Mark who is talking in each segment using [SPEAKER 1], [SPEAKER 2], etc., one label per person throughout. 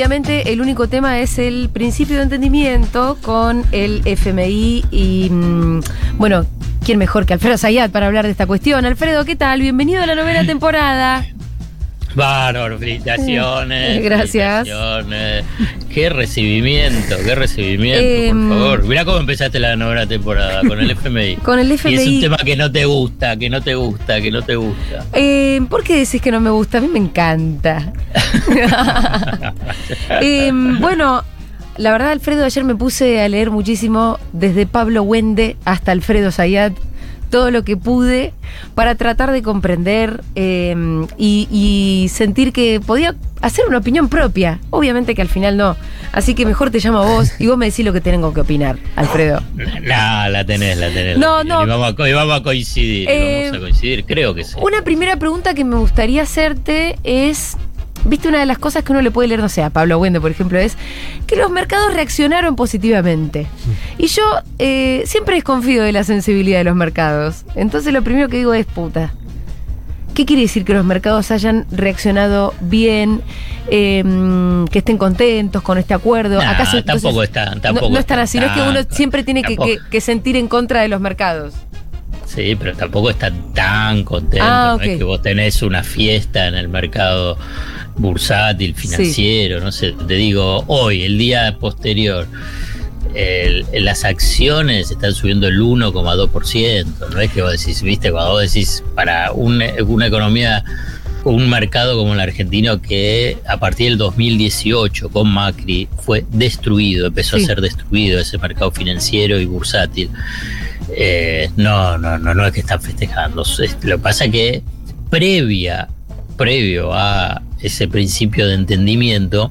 [SPEAKER 1] obviamente el único tema es el principio de entendimiento con el FMI y, mm, bueno, ¿quién mejor que Alfredo Zayat para hablar de esta cuestión? Alfredo, ¿qué tal? Bienvenido a la novena temporada.
[SPEAKER 2] Bárbaro, felicitaciones.
[SPEAKER 1] Gracias.
[SPEAKER 2] felicitaciones. Qué recibimiento, qué recibimiento,
[SPEAKER 1] Em,
[SPEAKER 2] por favor. Mirá cómo empezaste la novena temporada con el FMI.
[SPEAKER 1] Con el
[SPEAKER 2] Y es un
[SPEAKER 1] FMI.
[SPEAKER 2] tema que no te gusta, que no te gusta, que no te gusta.
[SPEAKER 1] Eh, ¿Por qué decís que no me gusta? A mí me encanta. Eh, bueno, la verdad, Alfredo, ayer me puse a leer muchísimo, desde Pablo Wende hasta Alfredo Zayat, todo lo que pude para tratar de comprender eh, y, y sentir que podía hacer una opinión propia. Obviamente que al final no. Así que mejor te llamo a vos y vos me decís lo que tengo que opinar, Alfredo.
[SPEAKER 2] No, la tenés, la tenés.
[SPEAKER 1] No,
[SPEAKER 2] la tenés.
[SPEAKER 1] no.
[SPEAKER 2] Y vamos a, y vamos a coincidir,
[SPEAKER 1] Eh,
[SPEAKER 2] vamos a coincidir, creo que sí.
[SPEAKER 1] Una primera pregunta que me gustaría hacerte es, viste, una de las cosas que uno le puede leer, no sé, a Pablo Wende, por ejemplo, es que los mercados reaccionaron positivamente. Y yo eh, siempre desconfío de la sensibilidad de los mercados. Entonces lo primero que digo es, puta. ¿Qué quiere decir que los mercados hayan reaccionado bien, eh, que estén contentos con este acuerdo?
[SPEAKER 2] Nah,
[SPEAKER 1] Acaso, entonces,
[SPEAKER 2] tampoco están,
[SPEAKER 1] no-
[SPEAKER 2] tampoco
[SPEAKER 1] no, están así, no es que uno siempre tiene que,
[SPEAKER 2] Tampoco.
[SPEAKER 1] que- que sentir en contra de los mercados.
[SPEAKER 2] Sí, pero tampoco está tan contento.
[SPEAKER 1] Ah,
[SPEAKER 2] No es que vos tenés una fiesta en el mercado bursátil, financiero, no sé, te digo, hoy, el día posterior, el- las acciones están subiendo el 1,2%. No es que vos decís, viste, cuando vos decís, para un- una economía, un mercado como el argentino que a partir del 2018 con Macri fue destruido, empezó
[SPEAKER 1] Sí.
[SPEAKER 2] a ser destruido ese mercado financiero y bursátil. Eh, no, no, no, no es que están festejando. Es- Lo que pasa es que previa, previo a ese principio de entendimiento,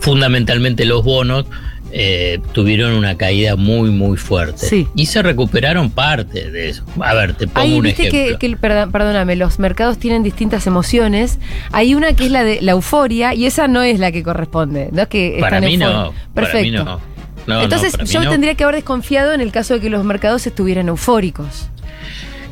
[SPEAKER 2] fundamentalmente los bonos eh, tuvieron una caída muy, muy fuerte.
[SPEAKER 1] Sí.
[SPEAKER 2] Y se recuperaron parte de eso. A ver, te pongo
[SPEAKER 1] Ahí
[SPEAKER 2] un
[SPEAKER 1] viste
[SPEAKER 2] ejemplo.
[SPEAKER 1] que, que- perdón- perdóname, los mercados tienen distintas emociones. Hay una que es la de la euforia y esa no es la que corresponde. No es que
[SPEAKER 2] para mí no. Para
[SPEAKER 1] Perfecto.
[SPEAKER 2] mí no.
[SPEAKER 1] Entonces
[SPEAKER 2] para
[SPEAKER 1] yo
[SPEAKER 2] no.
[SPEAKER 1] tendría que haber desconfiado en el caso de que los mercados estuvieran eufóricos.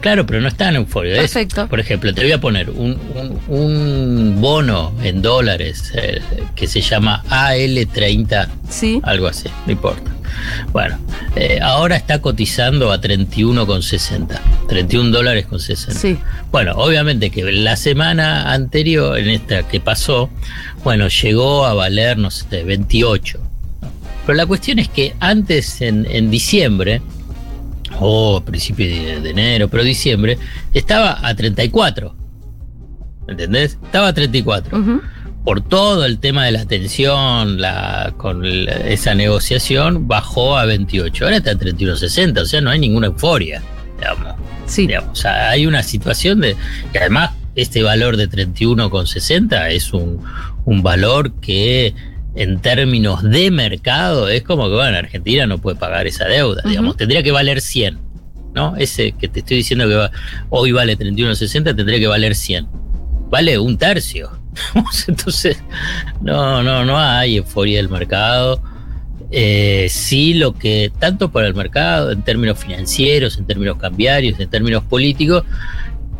[SPEAKER 2] Claro, pero no están eufóricos. Es,
[SPEAKER 1] Perfecto.
[SPEAKER 2] por ejemplo, te voy a poner un, un- un bono en dólares eh, que se llama AL30,
[SPEAKER 1] Sí.
[SPEAKER 2] algo así, no importa. Bueno, eh, ahora está cotizando a 31,60, 31 dólares con 60.
[SPEAKER 1] Sí.
[SPEAKER 2] Bueno, obviamente que la semana anterior, en esta que pasó, bueno, llegó a valer, no sé, 28. ¿no? Pero la cuestión es que antes, en, en diciembre, o a principios de, de enero, pero diciembre, estaba a 34. ¿Entendés? Estaba a 34
[SPEAKER 1] Ujú.
[SPEAKER 2] por todo el tema de la tensión, la, con esa negociación, bajó a 28. Ahora está en 31.60, o sea, no hay ninguna euforia, digamos.
[SPEAKER 1] Sí.
[SPEAKER 2] Digamos, O sea, hay una situación de que además este valor de 31,60 es un, un valor que en términos de mercado es como que, bueno, Argentina no puede pagar esa deuda, digamos, tendría que valer 100, ¿no? Ese que te estoy diciendo que va- hoy vale 31,60 tendría que valer 100. Vale un tercio. Entonces, no, no, no hay euforia del mercado. Eh, sí, lo que, tanto para el mercado, en términos financieros, en términos cambiarios, en términos políticos,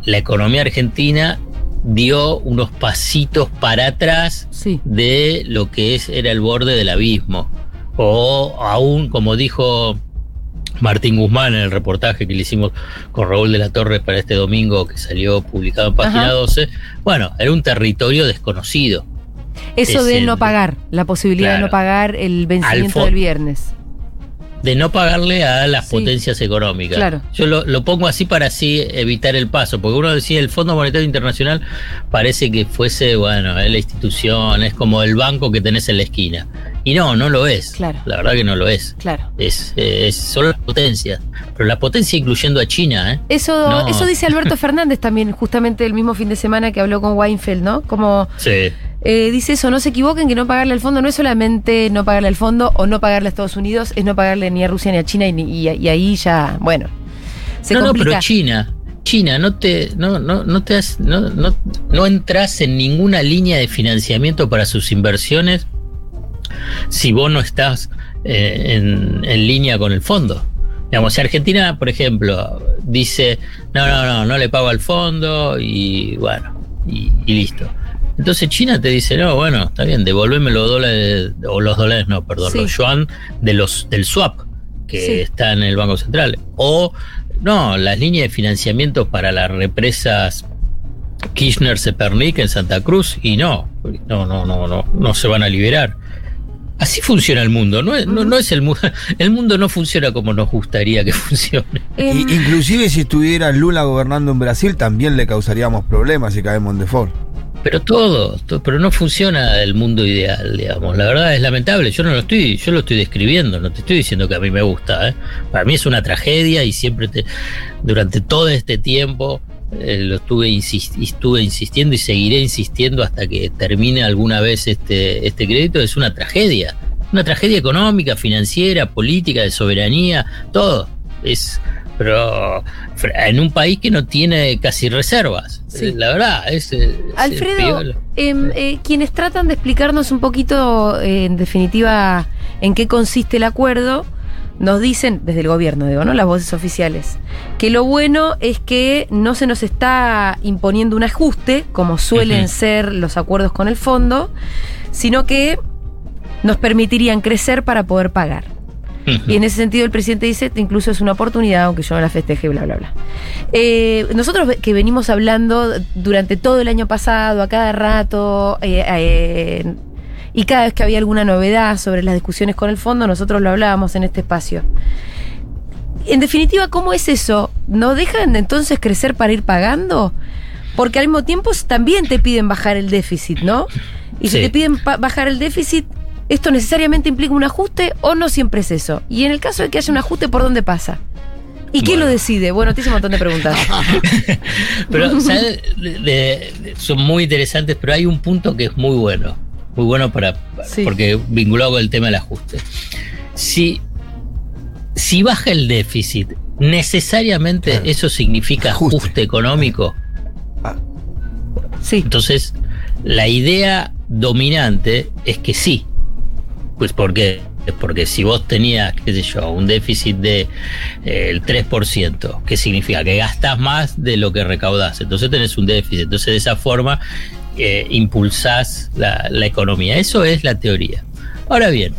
[SPEAKER 2] la economía argentina dio unos pasitos para atrás
[SPEAKER 1] Sí.
[SPEAKER 2] de lo que es, era el borde del abismo. O aún, como dijo Martín Guzmán en el reportaje que le hicimos con Raúl de la Torre para este domingo que salió publicado en página
[SPEAKER 1] Ajá.
[SPEAKER 2] 12, bueno, era un territorio desconocido.
[SPEAKER 1] Eso
[SPEAKER 2] Es
[SPEAKER 1] de
[SPEAKER 2] el-
[SPEAKER 1] no pagar, la posibilidad de no pagar el vencimiento del viernes.
[SPEAKER 2] De no pagarle a las
[SPEAKER 1] Sí.
[SPEAKER 2] potencias económicas.
[SPEAKER 1] Claro.
[SPEAKER 2] Yo lo, lo pongo así para así evitar el paso, porque uno decía el Fondo Monetario Internacional parece que fuese, bueno, es la institución, es como el banco que tenés en la esquina. Y no, no lo es.
[SPEAKER 1] Claro.
[SPEAKER 2] La verdad que no lo es.
[SPEAKER 1] Claro.
[SPEAKER 2] Es, es son las potencias, pero la potencia incluyendo a China, ¿eh?
[SPEAKER 1] Eso,
[SPEAKER 2] No.
[SPEAKER 1] eso dice Alberto Fernández también, justamente el mismo fin de semana que habló con Weinfeld, ¿no? Como
[SPEAKER 2] Sí.
[SPEAKER 1] Eh, dice eso, no se equivoquen que no pagarle al fondo no es solamente no pagarle al fondo o no pagarle a Estados Unidos, es no pagarle ni a Rusia ni a China y, ni- y- y ahí ya, bueno, se
[SPEAKER 2] no, no, pero China, China, no te, no, no, no te has- no, no, no entras en ninguna línea de financiamiento para sus inversiones si vos no estás eh, en, en línea con el fondo. Digamos, si Argentina, por ejemplo, dice, no, no, no, no le pago al fondo y bueno, y, y listo. Entonces China te dice, no, bueno, está bien, devolveme los dólares, o los dólares no, perdón, los yuan de los, del swap que está en el Banco Central. O, no, las líneas de financiamiento para las represas Kirchner-Sepernik en Santa Cruz, y no, no, no, no, no, no se van a liberar. Así funciona el mundo, no, no, es el mundo, el mundo no funciona como nos gustaría que funcione.
[SPEAKER 3] Em. inclusive si estuviera Lula gobernando en Brasil también le causaríamos problemas si caemos en default.
[SPEAKER 2] Pero todo, pero no funciona el mundo ideal, digamos. La verdad es lamentable. Yo no lo estoy, yo lo estoy describiendo, no te estoy diciendo que a mí me gusta. ¿eh? Para mí es una tragedia y siempre te, durante todo este tiempo eh, lo estuve, estuve insistiendo y seguiré insistiendo hasta que termine alguna vez este, este crédito. Es una tragedia, una tragedia económica, financiera, política, de soberanía, todo. Es, pero en un país que no tiene casi reservas. La verdad, es.
[SPEAKER 1] Alfredo, em, eh, quienes tratan de explicarnos un poquito, eh, en definitiva, en qué consiste el acuerdo nos dicen, desde el gobierno, digo, ¿no? Las voces oficiales, que lo bueno es que no se nos está imponiendo un ajuste, como suelen ser los acuerdos con el fondo, sino que nos permitirían crecer para poder pagar. Y en ese sentido el presidente dice, incluso es una oportunidad, aunque yo no la festeje, bla, bla, bla. Eh, nosotros que venimos hablando durante todo el año pasado, a cada rato, eh, eh, y cada vez que había alguna novedad sobre las discusiones con el fondo, nosotros lo hablábamos en este espacio. En definitiva, ¿cómo es eso? ¿No dejan entonces crecer para ir pagando? Porque al mismo tiempo también te piden bajar el déficit, ¿no? Y si te piden bajar el déficit, ¿esto necesariamente implica un ajuste o no siempre es eso? Y en el caso de que haya un ajuste, ¿por dónde pasa? ¿Y quién lo decide? Bueno, te hice un montón de preguntas.
[SPEAKER 2] pero, ¿sabes? son muy interesantes, pero hay un punto que es muy bueno muy bueno para, porque vinculado con el tema del ajuste. Si, si baja el déficit, necesariamente eso significa ajuste, económico. Ah. Sí. Entonces, la idea dominante es que sí. Pues porque porque si vos tenías, qué sé yo, un déficit de eh, el 3%, ¿qué significa? Que gastas más de lo que recaudás. Entonces tenés un déficit. Entonces de esa forma eh, impulsás la, economía. Eso es la teoría. Ahora bien,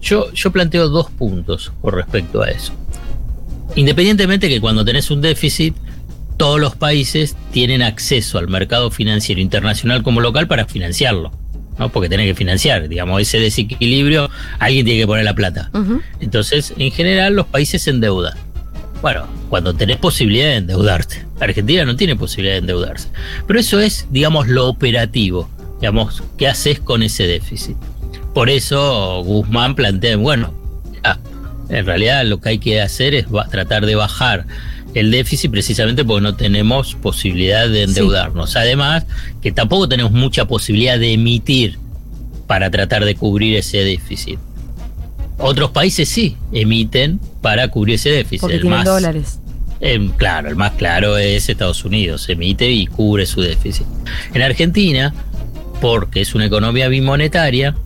[SPEAKER 2] yo, yo planteo dos puntos con respecto a eso. Independientemente que cuando tenés un déficit, todos los países tienen acceso al mercado financiero internacional como local para financiarlo. ¿No? Porque tenés que financiar, digamos, ese desequilibrio, alguien tiene que poner la plata. Entonces, en general, los países se endeudan. Bueno, cuando tenés posibilidad de endeudarte. Argentina no tiene posibilidad de endeudarse. Pero eso es, digamos, lo operativo. Digamos, ¿qué haces con ese déficit? Por eso Guzmán plantea, bueno, en realidad lo que hay que hacer es tratar de bajar el déficit precisamente porque no tenemos posibilidad de endeudarnos. Además, que tampoco tenemos mucha posibilidad de emitir para tratar de cubrir ese déficit. Otros países sí emiten para cubrir ese déficit.
[SPEAKER 1] Porque tienen dólares.
[SPEAKER 2] Em, claro, el más claro es Estados Unidos, emite y cubre su déficit. En Argentina, porque es una economía bimonetaria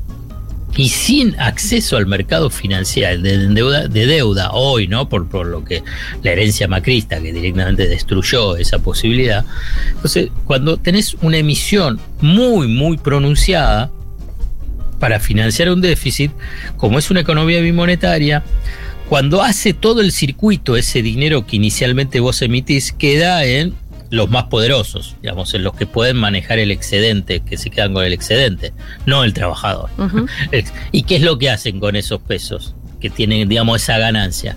[SPEAKER 2] y sin acceso al mercado financiero de deuda, de deuda hoy, ¿no? Por, por lo que la herencia macrista que directamente destruyó esa posibilidad. Entonces, cuando tenés una emisión muy, muy pronunciada, para financiar un déficit, como es una economía bimonetaria, cuando hace todo el circuito, ese dinero que inicialmente vos emitís queda en los más poderosos, digamos, en los que pueden manejar el excedente, que se quedan con el excedente, no el trabajador. ¿Y qué es lo que hacen con esos pesos? Que tienen, digamos, esa ganancia.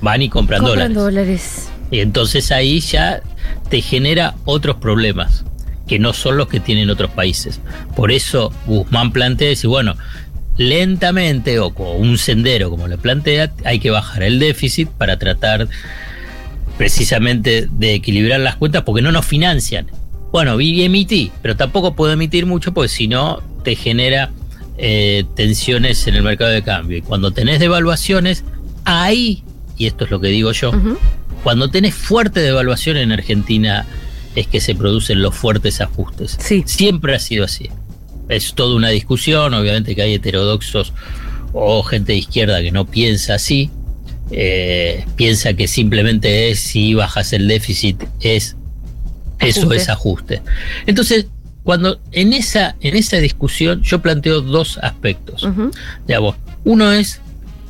[SPEAKER 2] Van y compran, compran dólares. dólares. Y entonces ahí ya te genera otros problemas que no son los que tienen otros países. Por eso Guzmán plantea decir, bueno, lentamente o con un sendero como le plantea, hay que bajar el déficit para tratar precisamente de equilibrar las cuentas porque no nos financian. Bueno, y emití, pero tampoco puedo emitir mucho porque si no te genera eh, tensiones en el mercado de cambio. Y cuando tenés devaluaciones, ahí, y esto es lo que digo yo, cuando tenés fuerte devaluación en Argentina, es que se producen los fuertes ajustes. Siempre ha sido así. Es toda una discusión, obviamente que hay heterodoxos o gente de izquierda que no piensa así, eh, piensa que simplemente es si bajas el déficit, es eso es ajuste. Entonces, cuando en esa, en esa discusión yo planteo dos aspectos. Digamos, uno es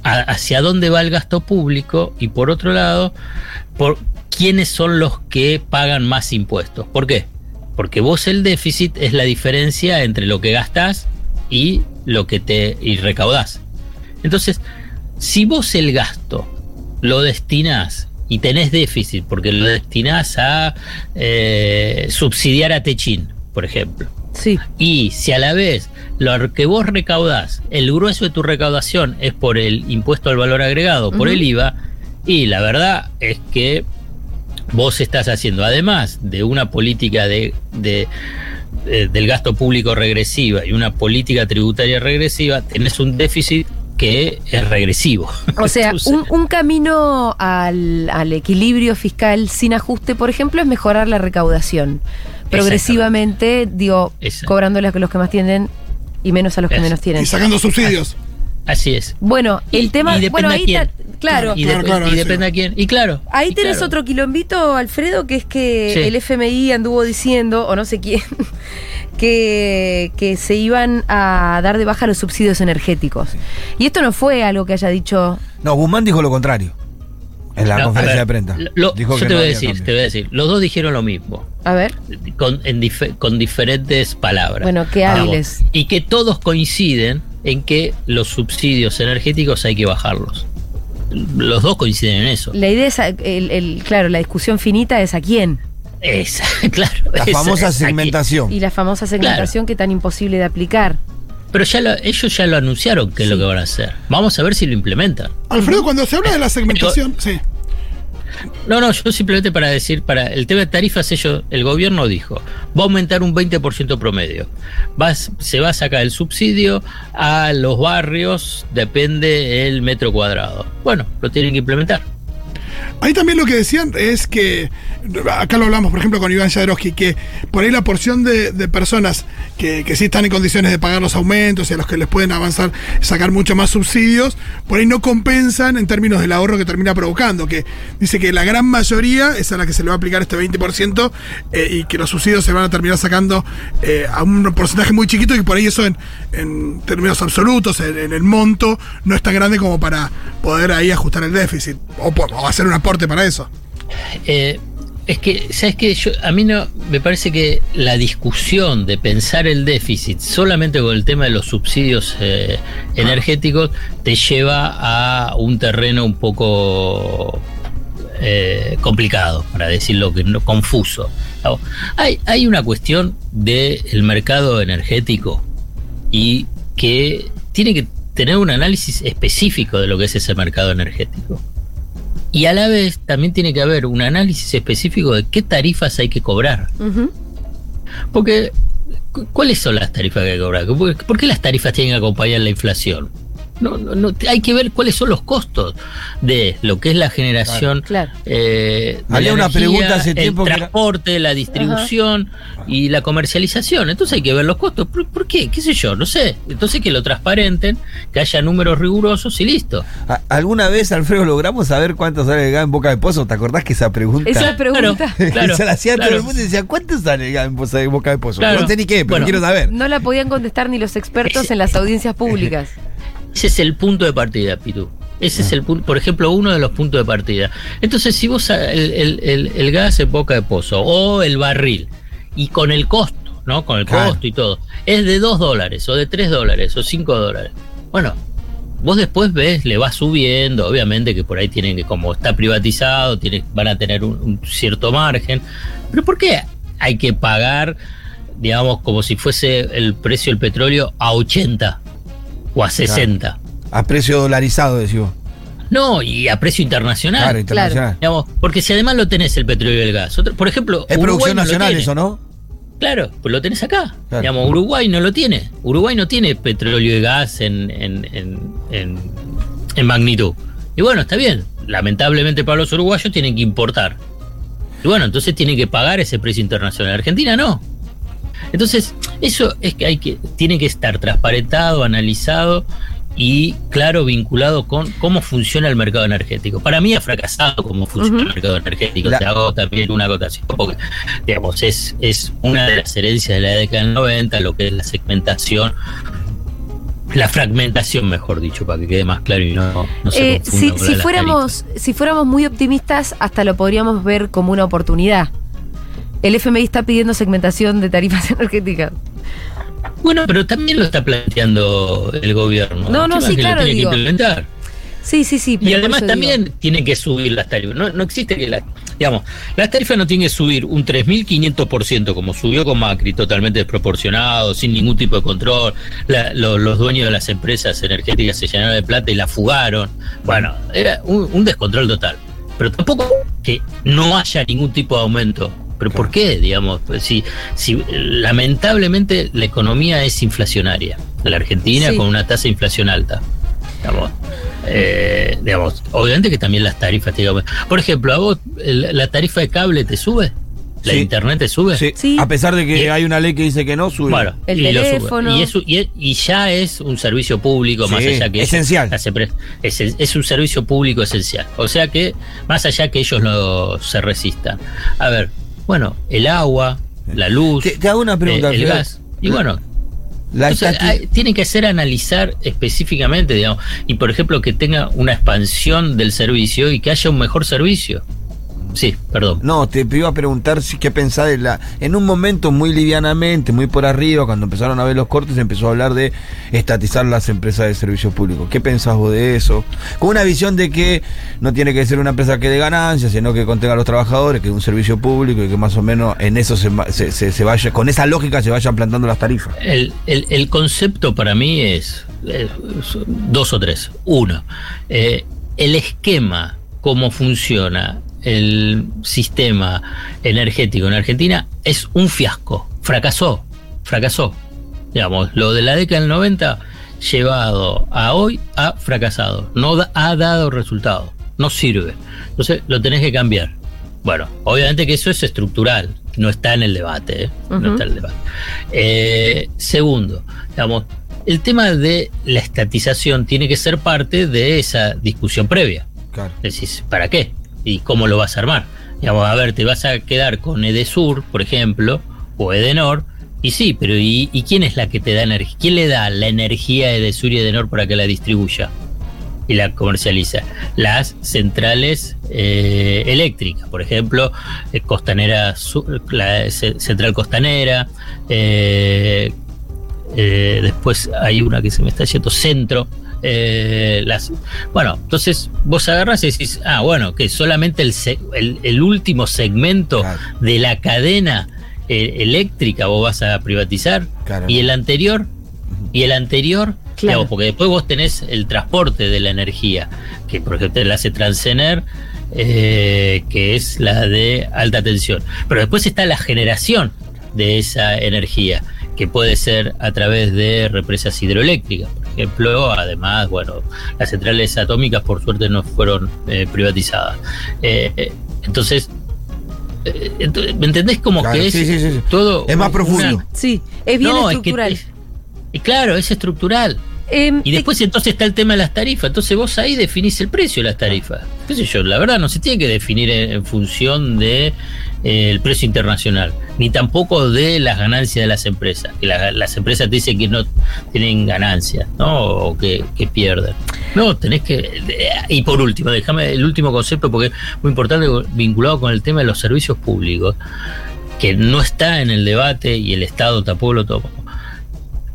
[SPEAKER 2] a- hacia dónde va el gasto público y por otro lado, por quiénes son los que pagan más impuestos. ¿Por qué? Porque vos el déficit es la diferencia entre lo que gastás y lo que te y recaudás. Entonces, si vos el gasto lo destinás y tenés déficit porque lo destinás a eh, subsidiar a Techín, por ejemplo,
[SPEAKER 1] Sí.
[SPEAKER 2] y si a la vez lo que vos recaudás, el grueso de tu recaudación es por el impuesto al valor agregado, por el IVA, y la verdad es que vos estás haciendo, además de una política de, de- de- del gasto público regresiva y una política tributaria regresiva, tenés un déficit que es regresivo.
[SPEAKER 1] O sea,
[SPEAKER 2] Entonces,
[SPEAKER 1] un, un camino al, al equilibrio fiscal sin ajuste, por ejemplo, es mejorar la recaudación. Progresivamente, digo, cobrándole a los que más tienen y menos a los que
[SPEAKER 2] Es-
[SPEAKER 1] menos tienen.
[SPEAKER 4] Y sacando subsidios.
[SPEAKER 2] Así es.
[SPEAKER 1] Bueno, el
[SPEAKER 2] Y-
[SPEAKER 1] tema.
[SPEAKER 2] y depende
[SPEAKER 1] bueno, ahí
[SPEAKER 2] quién.
[SPEAKER 1] claro.
[SPEAKER 2] Y,
[SPEAKER 4] Claro, claro,
[SPEAKER 2] y depende a quién. Y claro.
[SPEAKER 1] Ahí
[SPEAKER 2] y
[SPEAKER 1] tenés
[SPEAKER 2] claro.
[SPEAKER 1] otro quilombito, Alfredo, que es que
[SPEAKER 2] Sí.
[SPEAKER 1] el FMI anduvo diciendo, o no sé quién, que, que se iban a dar de baja los subsidios energéticos. Y esto no fue algo que haya dicho.
[SPEAKER 3] No, Guzmán dijo lo contrario. En la
[SPEAKER 2] No,
[SPEAKER 3] conferencia
[SPEAKER 2] ver,
[SPEAKER 3] de prensa.
[SPEAKER 2] lo-
[SPEAKER 3] Dijo
[SPEAKER 2] yo
[SPEAKER 3] que
[SPEAKER 2] te
[SPEAKER 3] no
[SPEAKER 2] voy a decir,
[SPEAKER 3] cambio.
[SPEAKER 2] te voy a decir. Los dos dijeron lo mismo.
[SPEAKER 1] A ver,
[SPEAKER 2] Con, en con diferentes palabras.
[SPEAKER 1] Bueno, qué hábiles.
[SPEAKER 2] Y que todos coinciden en que los subsidios energéticos hay que bajarlos. Los dos coinciden en eso.
[SPEAKER 1] la idea es, a- el, el- claro, la discusión finita es a quién.
[SPEAKER 2] Esa, claro.
[SPEAKER 3] La
[SPEAKER 2] esa
[SPEAKER 3] famosa
[SPEAKER 2] aquí.
[SPEAKER 3] segmentación.
[SPEAKER 1] Y la famosa segmentación que tan imposible de aplicar.
[SPEAKER 2] Pero ya lo- ellos ya lo anunciaron que es lo que van a hacer. Vamos a ver si lo implementan.
[SPEAKER 4] Alfredo, cuando se habla de la segmentación, sí.
[SPEAKER 2] No, no, yo simplemente para decir, para el tema de tarifas, ellos, el gobierno dijo, va a aumentar un 20% promedio. Va, se va a sacar el subsidio a los barrios, depende el metro cuadrado. Bueno, lo tienen que implementar.
[SPEAKER 4] Ahí también lo que decían es que, acá lo hablamos por ejemplo con Iván Jadrowski, que por ahí la porción de personas que, que sí están en condiciones de pagar los aumentos y a los que les pueden avanzar, sacar mucho más subsidios, por ahí no compensan en términos del ahorro que termina provocando, que dice que la gran mayoría es a la que se le va a aplicar este 20% eh, y que los subsidios se van a terminar sacando eh, a un porcentaje muy chiquito y por ahí eso en, en términos absolutos, en, el monto, no es tan grande como para poder ahí ajustar el déficit o, o hacer un aporte para eso.
[SPEAKER 2] Eh, es que, ¿sabes qué? Yo, a mí no, me parece que la discusión de pensar el déficit solamente con el tema de los subsidios eh, energéticos te lleva a un terreno un poco eh, complicado, para decirlo que no, confuso. Hay, hay una cuestión del mercado energético y que tiene que tener un análisis específico de lo que es ese mercado energético. Y a la vez también tiene que haber un análisis específico de qué tarifas hay que cobrar. Porque, cu- ¿cuáles son las tarifas que hay que cobrar? ¿Por por qué las tarifas tienen que acompañar la inflación? No, no, no, hay que ver cuáles son los costos de lo que es la generación.
[SPEAKER 1] Claro.
[SPEAKER 2] eh, de
[SPEAKER 3] Había
[SPEAKER 2] la
[SPEAKER 3] una
[SPEAKER 2] energía,
[SPEAKER 3] pregunta hace tiempo
[SPEAKER 2] El
[SPEAKER 3] que era-
[SPEAKER 2] transporte, la distribución y la comercialización. Entonces hay que ver los costos. ¿Por, por qué? ¿Qué sé yo? No sé. Entonces que lo transparenten, que haya números rigurosos y listo.
[SPEAKER 3] ¿Alguna vez, Alfredo, logramos saber cuánto sale el gas en Boca de Pozo? ¿Te acordás que esa pregunta
[SPEAKER 1] Esa pregunta.
[SPEAKER 2] Claro,
[SPEAKER 3] se la hacía todo el mundo y decía, ¿cuánto sale el gas en Boca- de Pozo?
[SPEAKER 2] Claro.
[SPEAKER 3] No sé ni qué, pero
[SPEAKER 2] Bueno.
[SPEAKER 3] quiero saber.
[SPEAKER 1] No la podían contestar ni los expertos en las audiencias públicas.
[SPEAKER 2] Ese es el punto de partida, Pitu. Ese es el punto, por ejemplo, uno de los puntos de partida. Entonces, si vos el, el- el- el gas en boca de pozo o el barril, y con el costo, ¿no? Con el
[SPEAKER 3] Claro.
[SPEAKER 2] costo y todo, es de 2 dólares, o de 3 dólares, o 5 dólares. Bueno, vos después ves, le vas subiendo, obviamente que por ahí tienen que, como está privatizado, tiene, van a tener un, un cierto margen. Pero ¿por qué hay que pagar, digamos, como si fuese el precio del petróleo a 80 o a 60?
[SPEAKER 3] A precio dolarizado, decimos.
[SPEAKER 2] No, y a precio internacional.
[SPEAKER 3] Claro, internacional.
[SPEAKER 2] Digamos, porque si además lo tenés el petróleo y el gas. Otro- por ejemplo,
[SPEAKER 3] Es
[SPEAKER 2] Uruguay
[SPEAKER 3] producción
[SPEAKER 2] no lo
[SPEAKER 3] nacional
[SPEAKER 2] tiene.
[SPEAKER 3] eso, ¿no?
[SPEAKER 2] Claro, pues lo tenés acá.
[SPEAKER 3] Claro.
[SPEAKER 2] Digamos, Uruguay no lo tiene. Uruguay no tiene petróleo y gas en, en, en, en- en magnitud. Y bueno, está bien. Lamentablemente para los uruguayos tienen que importar. Y bueno, entonces tienen que pagar ese precio internacional. Argentina no. Entonces, eso es que hay que, tiene que estar transparentado, analizado y claro vinculado con cómo funciona el mercado energético. Para mí ha fracasado cómo funciona el mercado energético.
[SPEAKER 3] La-
[SPEAKER 2] Te hago también una acotación, porque digamos, es, es una de las herencias de la década del 90, lo que es la segmentación, la fragmentación, mejor dicho, para que quede más claro y no, no se
[SPEAKER 1] Eh, fuéramos, si fuéramos muy optimistas, hasta lo podríamos ver como una oportunidad. El FMI está pidiendo segmentación de tarifas energéticas.
[SPEAKER 2] Bueno, pero también lo está planteando el gobierno.
[SPEAKER 1] No, no, sí, claro,
[SPEAKER 2] tiene
[SPEAKER 1] digo.
[SPEAKER 2] que implementar.
[SPEAKER 1] Sí, sí, sí.
[SPEAKER 2] Y además también
[SPEAKER 1] digo.
[SPEAKER 2] tienen que subir las tarifas. No, no existe que las. Digamos, las tarifas no tienen que subir un 3.500% como subió con Macri, totalmente desproporcionado, sin ningún tipo de control. La- lo- los dueños de las empresas energéticas se llenaron de plata y la fugaron. Bueno, era un, un descontrol total. Pero tampoco que no haya ningún tipo de aumento. ¿Pero por qué? Digamos, pues, si, si lamentablemente la economía es inflacionaria. La Argentina
[SPEAKER 1] Sí.
[SPEAKER 2] con una tasa de inflación alta. Digamos, eh, digamos, obviamente que también las tarifas, digamos. Por ejemplo, a vos el- la tarifa de cable te sube, la
[SPEAKER 3] Sí.
[SPEAKER 2] internet te sube.
[SPEAKER 3] Sí.
[SPEAKER 1] Sí.
[SPEAKER 3] A pesar de que
[SPEAKER 2] Y-
[SPEAKER 3] hay una ley que dice que no, sube.
[SPEAKER 2] Bueno,
[SPEAKER 1] El
[SPEAKER 2] y lo sube.
[SPEAKER 1] teléfono.
[SPEAKER 2] Y, eso- y- y ya es un servicio público, más allá que
[SPEAKER 3] esencial.
[SPEAKER 2] es, es un servicio público esencial. O sea que, más allá que ellos no se resistan. A ver, bueno, el agua, la luz,
[SPEAKER 3] Te, te hago una pregunta.
[SPEAKER 2] eh, el gas. Y bueno,
[SPEAKER 3] La
[SPEAKER 2] entonces, hay- tienen que hacer analizar específicamente, digamos, y por ejemplo que tenga una expansión del servicio y que haya un mejor servicio. Sí, perdón.
[SPEAKER 3] No, te iba a preguntar si qué pensás de la. En un momento muy livianamente, muy por arriba, cuando empezaron a ver los cortes, empezó a hablar de estatizar las empresas de servicios públicos. ¿Qué pensás vos de eso? Con una visión de que no tiene que ser una empresa que dé ganancias, sino que contenga a los trabajadores, que es un servicio público y que más o menos en eso se, se- se- se vaya, con esa lógica se vayan plantando las tarifas.
[SPEAKER 2] El, el- el concepto para mí es, eh, dos o tres. Uno, eh, el esquema, cómo funciona el sistema energético en Argentina es un fiasco. Fracasó, fracasó. Digamos, lo de la década del 90 llevado a hoy ha fracasado. No da- ha dado resultado. No sirve. Entonces lo tenés que cambiar. Bueno, obviamente que eso es estructural, no está en el debate, ¿eh? No está en el debate. Eh, segundo, digamos, el tema de la estatización tiene que ser parte de esa discusión previa.
[SPEAKER 3] Claro.
[SPEAKER 2] Decís, ¿para qué? ¿Y cómo lo vas a armar? Digamos, a ver, te vas a quedar con Edesur, por ejemplo, o Edenor, y sí, pero ¿y, quién es la que te da energía? ¿Quién le da la energía a Edesur y Edenor para que la distribuya y la comercializa? Las centrales eh, eléctricas, por ejemplo, eh, Costanera, Sur- la ce- Central Costanera, eh, después hay una que se me está yendo centro. Eh, las, bueno, entonces vos agarras y decís, ah, bueno, que solamente el, se- el, el último segmento
[SPEAKER 3] Claro.
[SPEAKER 2] de la cadena eh, eléctrica vos vas a privatizar
[SPEAKER 3] Claro.
[SPEAKER 2] y el anterior y el anterior
[SPEAKER 1] Claro.
[SPEAKER 2] digamos, porque después vos tenés el transporte de la energía que por ejemplo la hace Transener eh, que es la de alta tensión pero después está la generación de esa energía que puede ser a través de represas hidroeléctricas por ejemplo además bueno las centrales atómicas por suerte no fueron eh, privatizadas Eh, eh, entonces eh, ¿me entendés como
[SPEAKER 3] Claro,
[SPEAKER 2] que es
[SPEAKER 3] sí, sí, sí, sí.
[SPEAKER 2] todo
[SPEAKER 3] Es más
[SPEAKER 2] una-
[SPEAKER 3] profundo.
[SPEAKER 1] Sí, es bien
[SPEAKER 2] no, es que
[SPEAKER 1] estructural.
[SPEAKER 2] es- y claro, es estructural.
[SPEAKER 1] Em,
[SPEAKER 2] Y después entonces está el tema de las tarifas. Entonces vos ahí definís el precio de las tarifas. ¿Qué sé yo? La verdad no se tiene que definir en, en función de eh, el precio internacional, ni tampoco de las ganancias de las empresas. Que la- las empresas te dicen que no tienen ganancias, ¿no? O que, que pierden. No, tenés que. Y por último, déjame el último concepto porque es muy importante vinculado con el tema de los servicios públicos, que no está en el debate y el Estado tampoco lo toma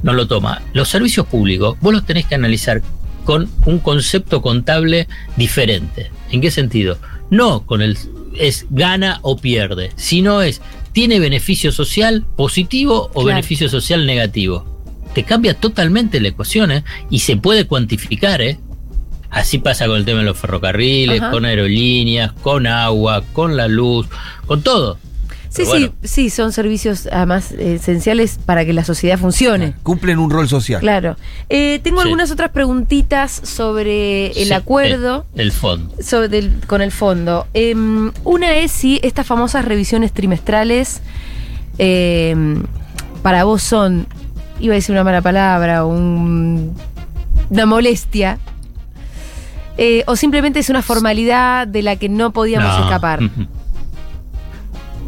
[SPEAKER 2] no lo toma. Los servicios públicos, vos los tenés que analizar con un concepto contable diferente. ¿En qué sentido? No con el es gana o pierde, sino es tiene beneficio social positivo o
[SPEAKER 1] Claro.
[SPEAKER 2] beneficio social negativo. Te cambia totalmente la ecuación ¿eh? y se puede cuantificar, ¿eh? Así pasa con el tema de los ferrocarriles,
[SPEAKER 1] Ajá.
[SPEAKER 2] con aerolíneas, con agua, con la luz, con todo.
[SPEAKER 1] Sí, sí, sí, son servicios además eh, esenciales para que la sociedad funcione.
[SPEAKER 3] Cumplen un rol social.
[SPEAKER 1] Claro. Eh, tengo
[SPEAKER 2] Sí.
[SPEAKER 1] algunas otras preguntitas sobre el
[SPEAKER 2] Sí,
[SPEAKER 1] acuerdo.
[SPEAKER 2] eh, el fondo.
[SPEAKER 1] sobre del- con el fondo. Em, una es si estas famosas revisiones trimestrales em, para vos son, iba a decir una mala palabra, un una molestia. Eh, o simplemente es una formalidad de la que no podíamos
[SPEAKER 2] No.
[SPEAKER 1] escapar.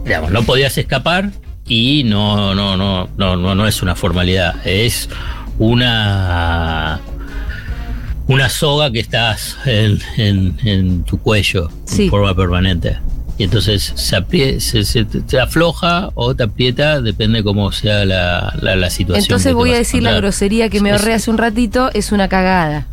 [SPEAKER 2] Digamos, no podías escapar y no, no, no, no, no, no es una formalidad, es una una soga que estás en, en- en tu cuello
[SPEAKER 1] Sí.
[SPEAKER 2] en forma permanente. Y entonces se, aprie- se, se- te afloja o te aprieta, depende cómo sea la, la, la situación.
[SPEAKER 1] Entonces voy a decir la grosería que me ahorré hace un ratito, es una cagada.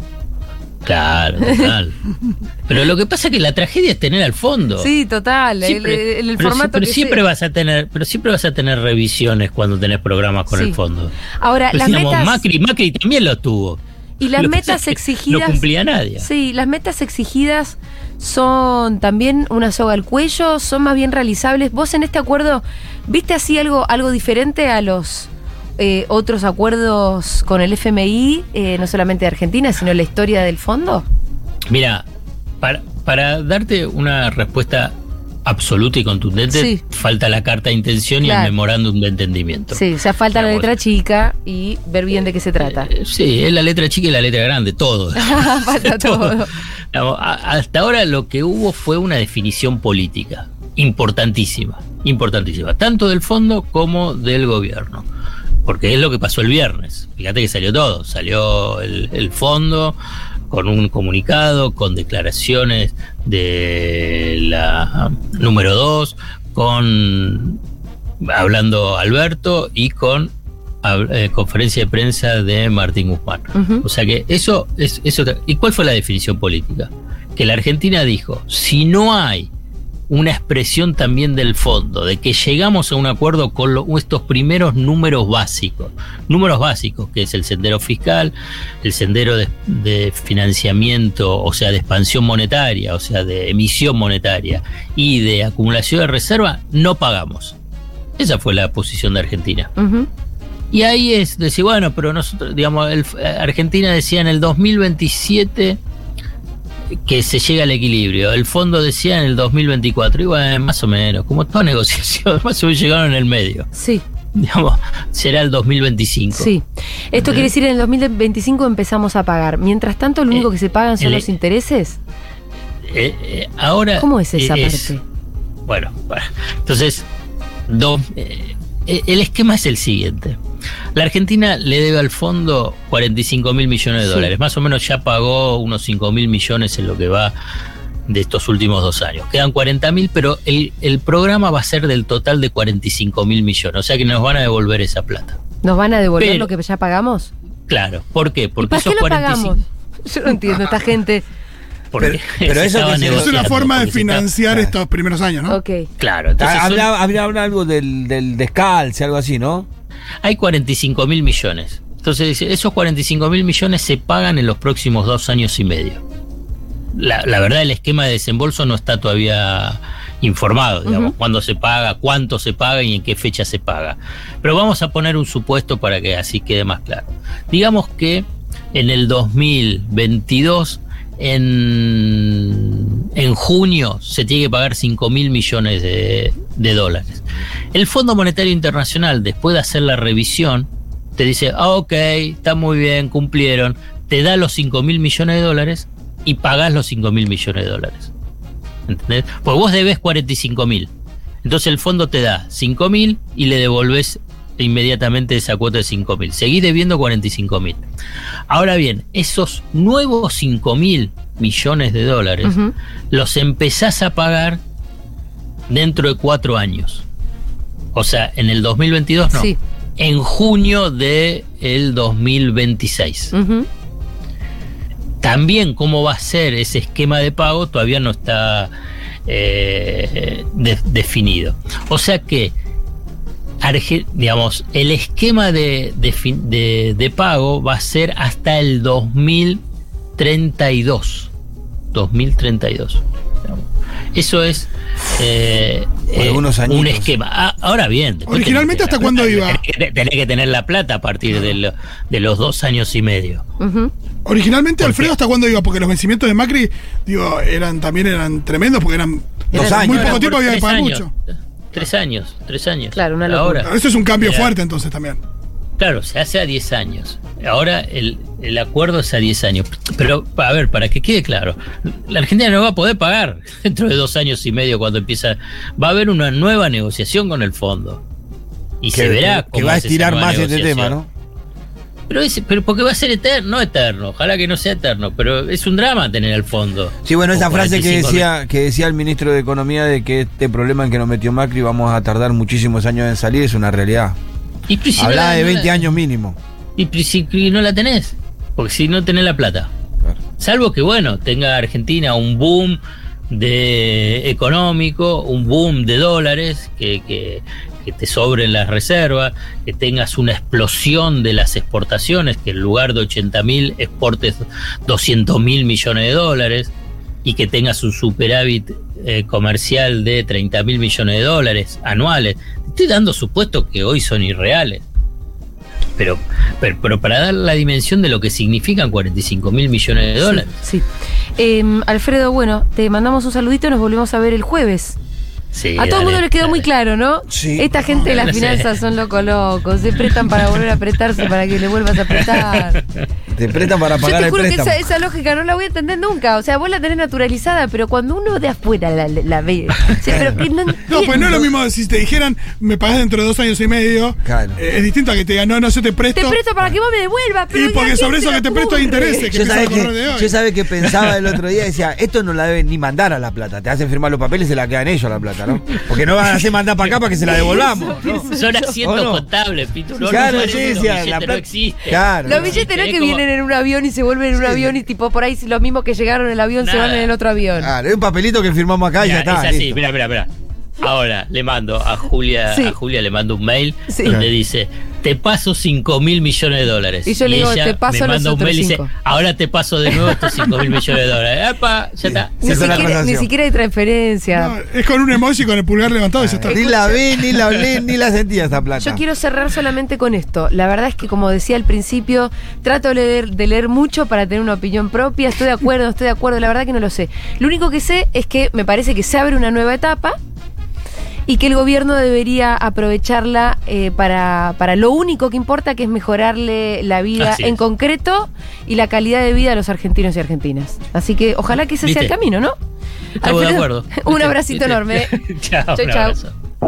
[SPEAKER 2] Claro, total. Pero lo que pasa es que la tragedia es tener al fondo.
[SPEAKER 1] Sí, total.
[SPEAKER 2] Siempre,
[SPEAKER 1] el, formato
[SPEAKER 2] pero
[SPEAKER 1] que
[SPEAKER 2] siempre
[SPEAKER 1] se-
[SPEAKER 2] vas a tener, pero siempre vas a tener revisiones cuando tenés programas con
[SPEAKER 1] Sí.
[SPEAKER 2] el fondo.
[SPEAKER 1] Ahora,
[SPEAKER 2] Pues
[SPEAKER 1] las
[SPEAKER 2] digamos,
[SPEAKER 1] metas.
[SPEAKER 2] Macri, Macri también lo tuvo.
[SPEAKER 1] Y las
[SPEAKER 2] Lo
[SPEAKER 1] metas
[SPEAKER 2] que
[SPEAKER 1] exigidas.
[SPEAKER 2] No cumplía nadie.
[SPEAKER 1] Sí, las metas exigidas son también una soga al cuello, son más bien realizables. ¿Vos en este acuerdo viste así algo, algo diferente a los eh, otros acuerdos con el FMI, eh, no solamente de Argentina, sino la historia del fondo?
[SPEAKER 2] Mira, para, para darte una respuesta absoluta y contundente,
[SPEAKER 1] Sí.
[SPEAKER 2] falta la carta de intención y el memorándum de entendimiento.
[SPEAKER 1] Sí, o sea, falta la letra chica y ver bien de qué se trata.
[SPEAKER 2] Eh, Sí, es la letra chica y la letra grande, todo.
[SPEAKER 1] Falta todo.
[SPEAKER 2] A- Hasta ahora lo que hubo fue una definición política importantísima, importantísima, tanto del fondo como del gobierno. Porque es lo que pasó el viernes. Fíjate que salió todo. Salió el, el fondo con un comunicado, con declaraciones de la número 2, con hablando Alberto y con eh, conferencia de prensa de Martín Guzmán. O sea que eso es eso. ¿Y cuál fue la definición política? Que la Argentina dijo, si no hay una expresión también del fondo, de que llegamos a un acuerdo con lo- estos primeros números básicos, números básicos, que es el sendero fiscal, el sendero de, de financiamiento, o sea, de expansión monetaria, o sea, de emisión monetaria y de acumulación de reserva, no pagamos. Esa fue la posición de Argentina. Y ahí es decir, bueno, pero nosotros, digamos, el- Argentina decía en el 2027 que se llega al equilibrio. El fondo decía en el 2024. Y bueno, más o menos, como toda negociación, más o menos llegaron en el medio.
[SPEAKER 1] Sí,
[SPEAKER 2] Digamos, será el 2025.
[SPEAKER 1] sí. Esto quiere decir en el 2025 empezamos a pagar. Mientras tanto, lo único
[SPEAKER 2] Eh,
[SPEAKER 1] que se pagan son
[SPEAKER 2] el-
[SPEAKER 1] los intereses.
[SPEAKER 2] Eh, eh, ahora.
[SPEAKER 1] ¿Cómo es esa
[SPEAKER 2] eh,
[SPEAKER 1] parte?
[SPEAKER 2] Bueno, bueno, entonces, do- eh, eh, el esquema es el siguiente. La Argentina le debe al fondo 45 mil millones de
[SPEAKER 1] Sí.
[SPEAKER 2] dólares. Más o menos ya pagó unos 5 mil millones en lo que va de estos últimos dos años. Quedan 40 mil, pero el, el programa va a ser del total de 45 mil millones. O sea que nos van a devolver esa plata.
[SPEAKER 1] ¿Nos van a devolver
[SPEAKER 2] pero-
[SPEAKER 1] lo que ya pagamos?
[SPEAKER 2] Claro. ¿Por qué?
[SPEAKER 1] ¿Y
[SPEAKER 2] Porque
[SPEAKER 1] para qué
[SPEAKER 2] esos
[SPEAKER 1] lo
[SPEAKER 2] 45
[SPEAKER 1] pagamos? Yo no entiendo esta gente.
[SPEAKER 2] porque
[SPEAKER 3] Pero- eso
[SPEAKER 4] Es una forma de financiar
[SPEAKER 3] claro.
[SPEAKER 4] estos primeros años, ¿no?
[SPEAKER 1] Ok.
[SPEAKER 2] Claro, entonces son-
[SPEAKER 3] Habla, habla- habla algo del, del descalce, algo así, ¿no?
[SPEAKER 2] Hay 45 mil millones. Entonces, dice, esos 45 mil millones se pagan en los próximos dos años y medio. La, la verdad, el esquema de desembolso no está todavía informado, digamos, cuándo se paga, cuánto se paga y en qué fecha se paga. Pero vamos a poner un supuesto para que así quede más claro. Digamos que en el 2022, en, en junio, se tiene que pagar 5 mil millones de, dólares. El Fondo Monetario Internacional, después de hacer la revisión, te dice, ah, ok, está muy bien, cumplieron, te da los 5 mil millones de dólares y pagás los 5 mil millones de dólares. ¿Entendés? Pues vos debes 45 mil. Entonces el fondo te da 5 mil y le devolves inmediatamente esa cuota de 5 mil. Seguís debiendo 45 mil. Ahora bien, esos nuevos 5 mil millones de dólares los empezás a pagar dentro de cuatro años. O sea, en el 2022 no.
[SPEAKER 1] Sí.
[SPEAKER 2] En junio del el 2026.
[SPEAKER 1] Ujú.
[SPEAKER 2] También cómo va a ser ese esquema de pago todavía no está eh, de- definido. O sea que, Arge- digamos, el esquema de, de fin- de- de pago va a ser hasta el 2032. 2032. digamos. Eso es eh, eh, un esquema. Ah, ahora bien.
[SPEAKER 4] Originalmente, ¿hasta cuándo iba?
[SPEAKER 2] tenés que- Tenés que tener la plata a partir de, lo- de los dos años y medio.
[SPEAKER 4] Originalmente,
[SPEAKER 2] ¿Por
[SPEAKER 4] Alfredo? ¿hasta cuándo iba? Porque los vencimientos de Macri, digo, eran también eran tremendos porque eran.
[SPEAKER 3] Dos años.
[SPEAKER 4] Muy poco
[SPEAKER 2] Eran
[SPEAKER 4] tiempo había que pagar
[SPEAKER 2] años.
[SPEAKER 4] mucho.
[SPEAKER 2] Tres años, tres años.
[SPEAKER 1] Claro, una locura.
[SPEAKER 2] Ahora.
[SPEAKER 4] Eso es un cambio
[SPEAKER 2] Era-
[SPEAKER 4] fuerte entonces también.
[SPEAKER 2] Claro, se hace a 10 años. Ahora el, el acuerdo es a 10 años. Pero, a ver, para que quede claro, la Argentina no va a poder pagar dentro de dos años y medio cuando empieza. Va a haber una nueva negociación con el fondo. Y se verá
[SPEAKER 3] que
[SPEAKER 2] cómo
[SPEAKER 3] va a estirar más este tema, ¿no?
[SPEAKER 2] Pero, es- pero porque va a ser eterno, no eterno, ojalá que no sea eterno, pero es un drama tener el fondo.
[SPEAKER 3] Sí, bueno, esa frase que
[SPEAKER 2] 45
[SPEAKER 3] decía, que decía el ministro de Economía de que este problema en que nos metió Macri vamos a tardar muchísimos años en salir es una realidad.
[SPEAKER 2] Y no
[SPEAKER 3] Hablaba
[SPEAKER 2] la-
[SPEAKER 3] de
[SPEAKER 2] no
[SPEAKER 3] 20
[SPEAKER 2] la-
[SPEAKER 3] años mínimo.
[SPEAKER 2] Y si y no la tenés, porque si no tenés la plata.
[SPEAKER 3] Claro.
[SPEAKER 2] Salvo que, bueno, tenga Argentina un boom de económico, un boom de dólares, que, que, que te sobren las reservas, que tengas una explosión de las exportaciones, que en lugar de 80 mil exportes 200 mil millones de dólares, y que tengas un superávit eh, comercial de 30 mil millones de dólares anuales. Estoy dando supuestos que hoy son irreales. Pero, pero, pero para dar la dimensión de lo que significan 45 mil millones de dólares.
[SPEAKER 1] Sí. Em, Alfredo, bueno, te mandamos un saludito y nos volvemos a ver el jueves.
[SPEAKER 2] Sí,
[SPEAKER 1] a todo el mundo le quedó muy claro, ¿no?
[SPEAKER 3] Sí.
[SPEAKER 1] Esta gente de las
[SPEAKER 2] No sé.
[SPEAKER 1] finanzas son locos locos. Se prestan para volver a apretarse para que le vuelvas a apretar.
[SPEAKER 3] Te prestan para
[SPEAKER 1] Yo
[SPEAKER 3] pagar
[SPEAKER 1] te
[SPEAKER 3] el
[SPEAKER 1] juro que esa, esa lógica no la voy a entender nunca. O sea, vos la tenés naturalizada, pero cuando uno de afuera la, la ve. o sea, pero que no,
[SPEAKER 4] No, pues no es lo mismo si te dijeran, me pagás dentro de dos años y medio.
[SPEAKER 3] Claro.
[SPEAKER 4] eh, es distinto a que te digan, no, no, yo te presto.
[SPEAKER 1] Te presto para que vos me devuelvas. Pero
[SPEAKER 4] y porque
[SPEAKER 1] ¿a quién
[SPEAKER 4] sobre eso que te presto hay intereses, que
[SPEAKER 3] Yo
[SPEAKER 4] de hoy.
[SPEAKER 3] yo sabe que pensaba el otro día, decía, esto no la deben ni mandar a la plata, te hacen firmar los papeles y se la quedan ellos a la plata, ¿no? Porque no van a hacer mandar para acá para que se la devolvamos, ¿no?
[SPEAKER 2] Son asientos
[SPEAKER 3] ¿O no?
[SPEAKER 2] contables, Pito. No,
[SPEAKER 3] Claro,
[SPEAKER 2] no,
[SPEAKER 3] sí,
[SPEAKER 2] los
[SPEAKER 3] sí, la plata-. Claro.
[SPEAKER 1] Los billetes no es que
[SPEAKER 2] como-
[SPEAKER 1] vienen en un avión y se vuelven en un avión y tipo por ahí los mismos que llegaron en el avión se van en el otro avión.
[SPEAKER 3] Claro, es un papelito que firmamos acá y ya
[SPEAKER 2] Mira,
[SPEAKER 3] está.
[SPEAKER 2] es así, mira, mira, mira. Ahora le mando a Julia,
[SPEAKER 1] Sí.
[SPEAKER 2] a Julia le mando un mail
[SPEAKER 1] Sí.
[SPEAKER 2] donde dice, te paso 5 mil millones de dólares.
[SPEAKER 1] Y yo le digo,
[SPEAKER 2] ella
[SPEAKER 1] "Te paso
[SPEAKER 2] me
[SPEAKER 1] los
[SPEAKER 2] manda un
[SPEAKER 1] otros
[SPEAKER 2] mail y dice,
[SPEAKER 1] cinco".
[SPEAKER 2] ahora te paso de nuevo estos 5 mil millones de dólares. ¡Epa! Ya está.
[SPEAKER 1] Ni siquiera, ni
[SPEAKER 3] transacción.
[SPEAKER 1] siquiera hay transferencia.
[SPEAKER 4] No, es con un emoji con el pulgar levantado y ya está.
[SPEAKER 3] Ni la vi, ni la hablé, ni la sentía esta plata.
[SPEAKER 1] Yo quiero cerrar solamente con esto. La verdad es que, como decía al principio, trato de leer, de leer mucho para tener una opinión propia. Estoy de acuerdo, estoy de acuerdo. La verdad que no lo sé. Lo único que sé es que me parece que se abre una nueva etapa y que el gobierno debería aprovecharla eh, para, para lo único que importa, que es mejorarle la vida
[SPEAKER 2] Así
[SPEAKER 1] en
[SPEAKER 2] es.
[SPEAKER 1] concreto y la calidad de vida a los argentinos y argentinas. Así que ojalá que ese sea el camino, ¿no?
[SPEAKER 2] Estamos de acuerdo.
[SPEAKER 1] Un abracito
[SPEAKER 2] ¿Viste?
[SPEAKER 1] enorme.
[SPEAKER 2] Chao,
[SPEAKER 1] Chau,
[SPEAKER 2] un
[SPEAKER 1] chau.